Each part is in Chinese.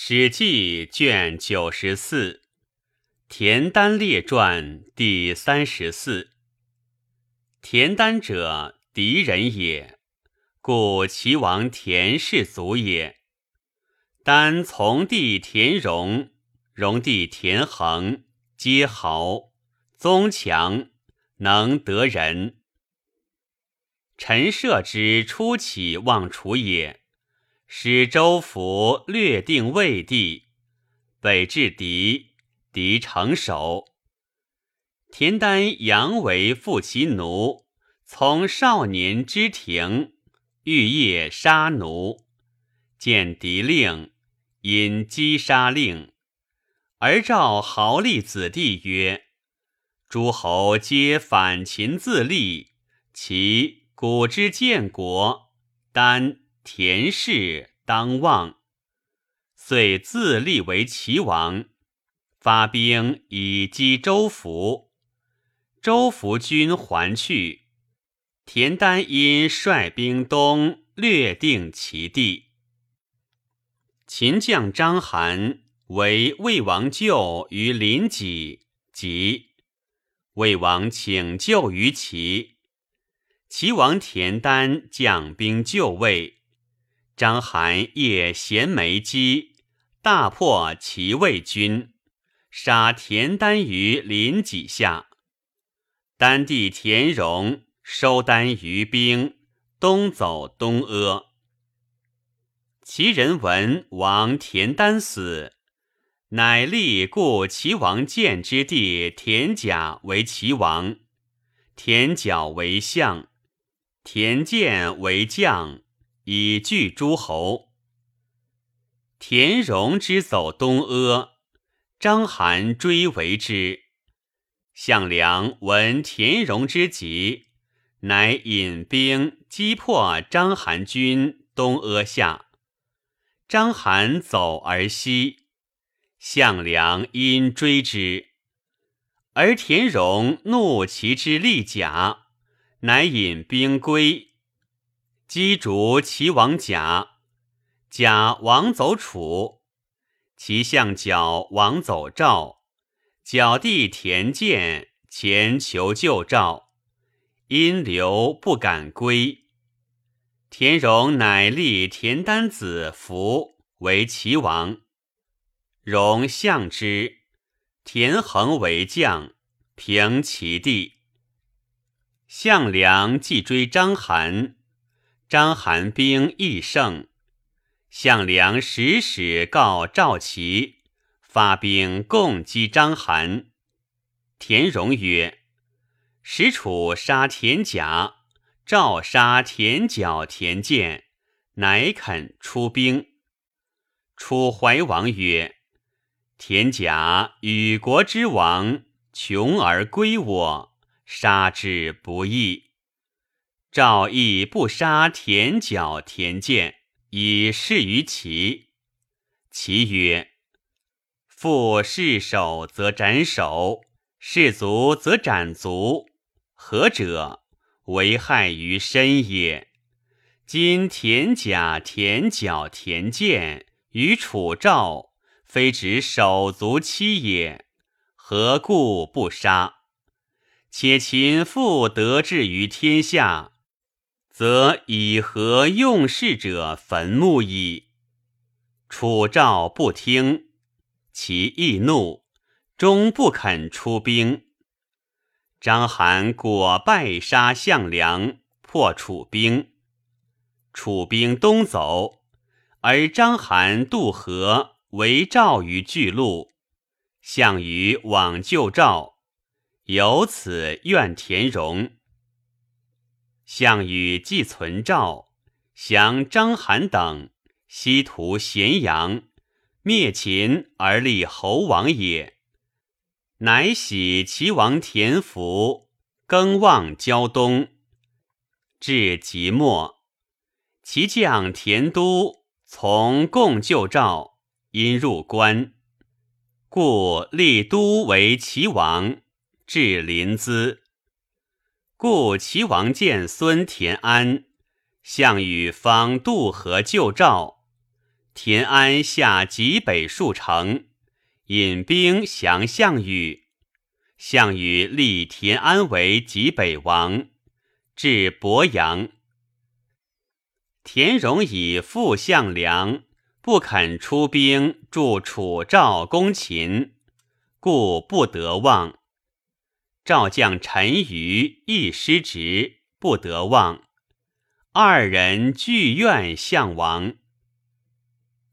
史记卷九十四，田丹列传第三十四。田丹者，狄人也，故齐王田氏族也。丹从弟田荣，荣弟田横，皆豪，宗强，能得人。陈涉之初起望楚也。使周服略定魏地，北至狄，狄成守。田丹阳为父其奴，从少年之庭，欲夜杀奴，见狄令，因击杀令，而召豪利子弟曰：“诸侯皆反秦自立，其古之建国，丹。”田氏当望，遂自立为齐王，发兵以击周服。周服军还去，田丹因率兵东略定齐地。秦将章邯为魏王救于临济，即魏王请救于齐，齐王田丹将兵救魏。章邯夜衔枚击，大破齐魏军，杀田丹于临济下。丹弟田荣收丹于兵，东走东阿。齐人闻王田丹死，乃立故齐王建之弟田甲为齐王，田角为相，田建为将。以拒诸侯。田荣之走东阿，章邯追为之。项梁闻田荣之急，乃引兵击破章邯军东阿下。章邯走而西，项梁因追之，而田荣怒其之力甲，乃引兵归。击逐齐王甲，甲王走楚，其相角王走赵，角弟田建前求救赵，因留不敢归。田荣乃立田丹子服为齐王，荣相之，田横为将，平齐地。项梁既追章邯。章邯兵亦胜，项梁使使告赵齐，发兵共击章邯。田荣曰：“使楚杀田甲，赵杀田角、田建，乃肯出兵。”楚怀王曰：“田甲与国之王，穷而归我，杀之不义。”赵亦不杀田角、田建，以示于齐。齐曰：“父弑首则斩首，弑足则斩足，何者？为害于身也。今田甲、田角、田建与楚赵，非止手足妻也，何故不杀？且秦复得志于天下。”则以何用事者坟墓矣。楚赵不听，其易怒，终不肯出兵。章邯果败杀项梁，破楚兵。楚兵东走，而章邯渡河，围赵于巨鹿。项羽往救赵，由此怨田荣。项羽既存赵，降章邯等，西屠咸阳，灭秦而立侯王也。乃喜齐王田福，更望胶东。至即末，其将田都从共救赵，因入关，故立都为齐王，至临淄。故齐王见孙田安，项羽方渡河救赵，田安下极北数城，引兵降项羽。项羽立田安为极北王，至鄱阳。田荣以负项梁，不肯出兵助楚赵攻秦，故不得望。赵将陈馀亦失职，不得望。二人俱怨项王。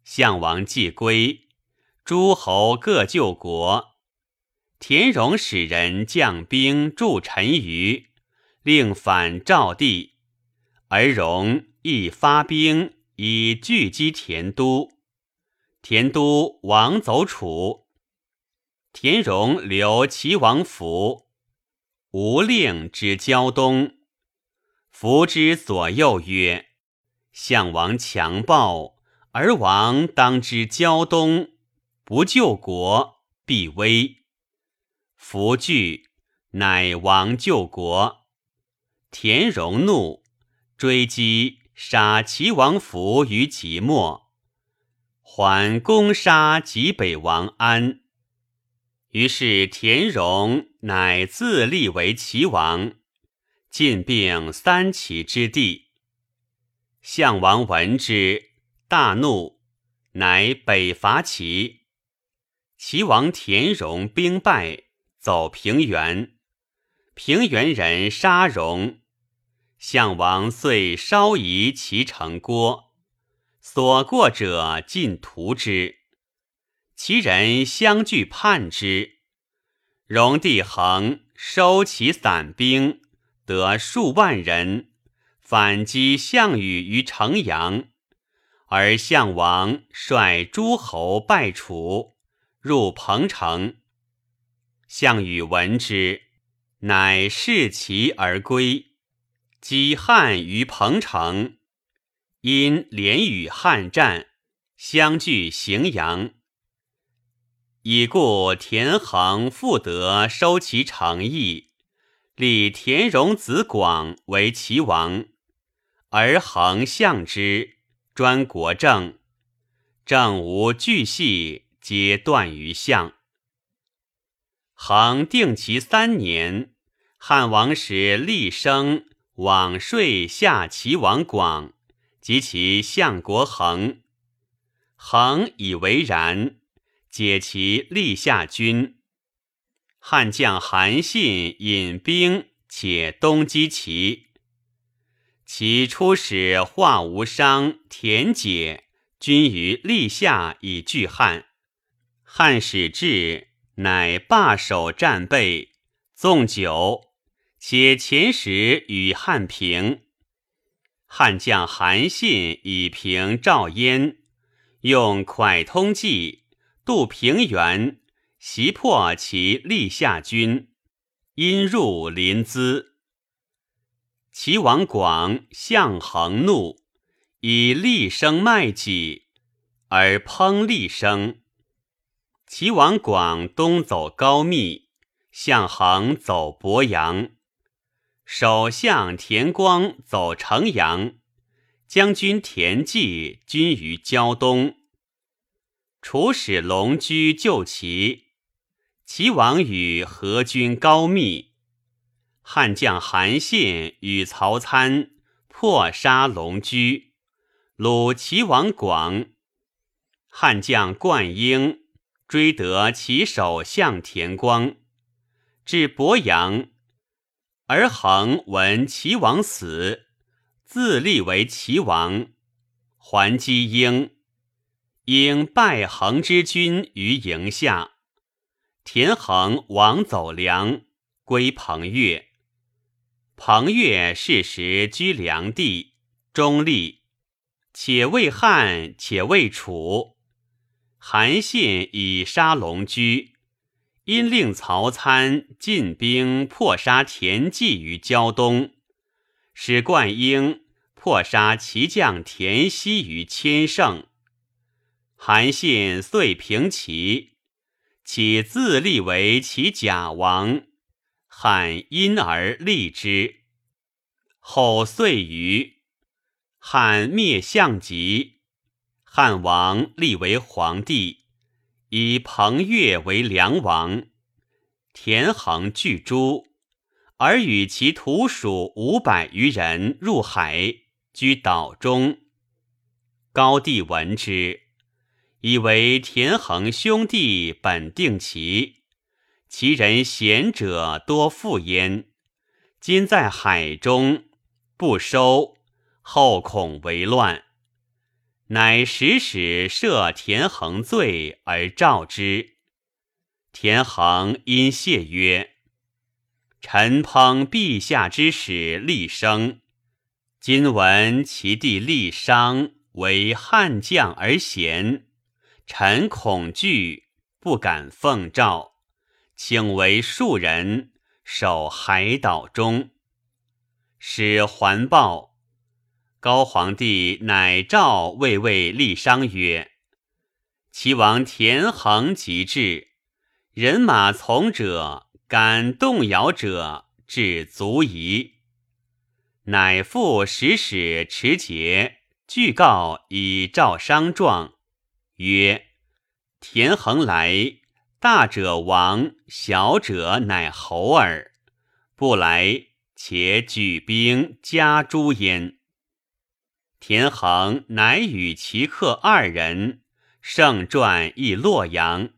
项王既归，诸侯各救国。田荣使人将兵助陈馀，令反赵地，而荣亦发兵以拒击田都。田都王走楚，田荣留齐王府，无令之胶东。伏之左右曰：“项王强暴，而王当之胶东，不救国，必危。”伏惧，乃王救国。田荣怒，追击，杀齐王服于即墨，还攻杀济北王安。于是田荣乃自立为齐王。进并三齐之地，项王闻之，大怒，乃北伐齐。齐王田荣兵败，走平原。平原人杀荣，项王遂烧夷其城郭，所过者尽屠之。其人相聚叛之，荣帝恒收其散兵。得数万人反击项羽于城阳，而项王率诸侯败楚，入彭城。项羽闻之，乃释其而归，击汉于彭城。因连与汉战，相据荥阳。以故田横复得收其城邑。立田荣子广为齐王，而恒相之，专国政。政无巨细，皆断于相。恒定其三年，汉王使立生往说下齐王广及其相国恒，恒以为然，解其立下军。汉将韩信引兵，且东击齐。其出使华无伤、田解军于立下以拒汉。汉使至，乃罢守战备，纵酒，且遣使与汉平。汉将韩信以平赵燕，用蒯通计渡平原。袭破其立下军，因入临淄。齐王广向横怒，以厉声卖己，而烹厉声。齐王广东走高密，向横走鄱阳，首相田光走城阳，将军田忌军于胶东。楚使龙驹救齐。齐王与何军高密，汉将韩信与曹参破杀龙驹，虏齐王广。汉将灌婴。追得其首相田光，至鄱阳，而恒闻齐王死，自立为齐王，还击婴，应败恒之军于营下。田横王走梁，归彭越。彭越是时居梁地，中立，且为汉，且为楚。韩信以杀龙驹，因令曹参进兵破杀田忌于胶东，使灌婴破杀齐将田西于千乘。韩信遂平齐。其自立为其假王，汉因而立之。后遂于汉灭项籍，汉王立为皇帝，以彭越为梁王。田横拒诸，而与其徒属五百余人入海，居岛中。高帝闻之，以为田横兄弟本定其，其人贤者多富焉。今在海中，不收，后恐为乱，乃使使赦田横罪而召之。田横因谢曰：“臣烹陛下之使立生，今闻其弟立商为汉将而贤，臣恐惧，不敢奉诏，请为庶人。”守海岛中，使环报。高皇帝乃诏魏魏立商曰：“齐王田横即至，人马从者，敢动摇者，至足矣。”乃复使使持节，具告以召商状，曰：“田横来。”大者王，小者乃侯耳。不来，且举兵加诛焉。田横乃与其客二人，盛传诣洛阳。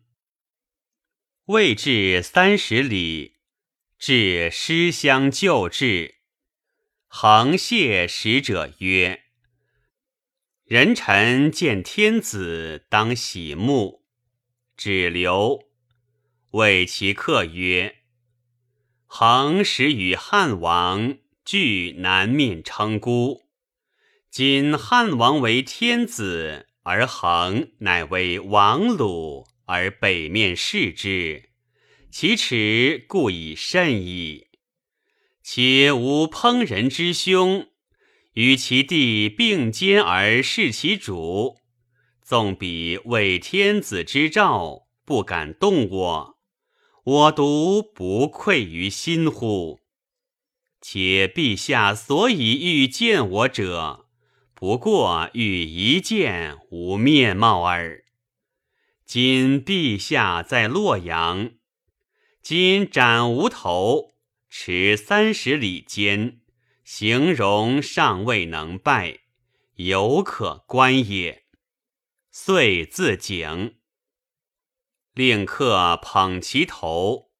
未至三十里，至师乡旧至，横谢使者曰：“人臣见天子，当喜目。”只留。谓其客曰：“恒时与汉王俱南面称孤，今汉王为天子，而恒乃为王鲁，而北面视之，其耻故已甚矣。且无烹人之凶，与其弟并肩而视其主，纵彼为天子之诏，不敢动我。”我独不愧于心乎？且陛下所以欲见我者，不过欲一见无面貌耳。今陛下在洛阳，今斩无头，持三十里间，形容尚未能拜，犹可观也。遂自警。令客捧其头，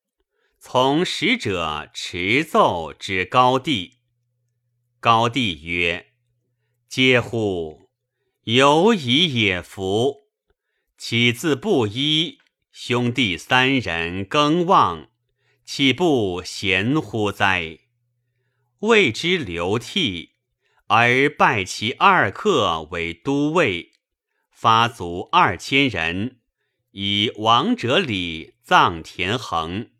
从使者持奏之高帝。高帝曰：“嗟乎！犹以也服，岂自不依？兄弟三人更望，岂不贤乎哉？为之流涕，而拜其二客为都尉，发卒二千人。”以王者礼葬田横，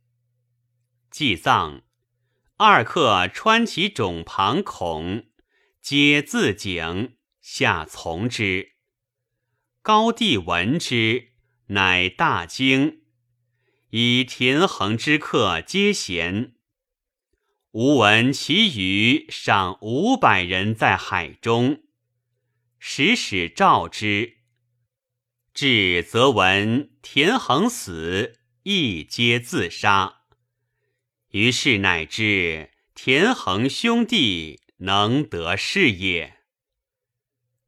祭葬二客穿其冢旁孔，皆自井下从之。高帝闻之，乃大惊。以田横之客皆贤，吾闻其余尚五百人在海中，使使召之。至则闻田横死，亦皆自杀。于是乃知田横兄弟能得事也。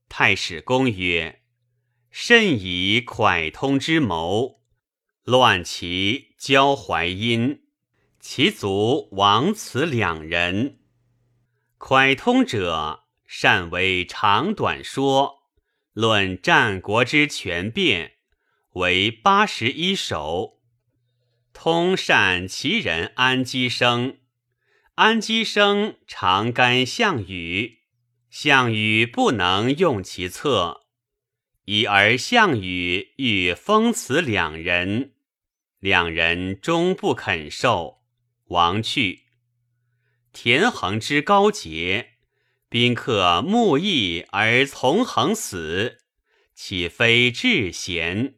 太史公曰：“甚以蒯通之谋，乱其交淮阴，其族亡此两人。蒯通者，善为长短说。”论战国之权变，为八十一首。通善其人安基生，安基生常干项羽，项羽不能用其策，已而项羽欲封此两人，两人终不肯受，亡去。田横之高洁。宾客慕义而从横死，岂非至贤？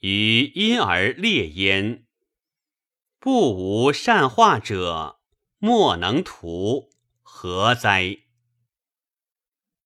于因而列焉。不无善化者，莫能图，何哉？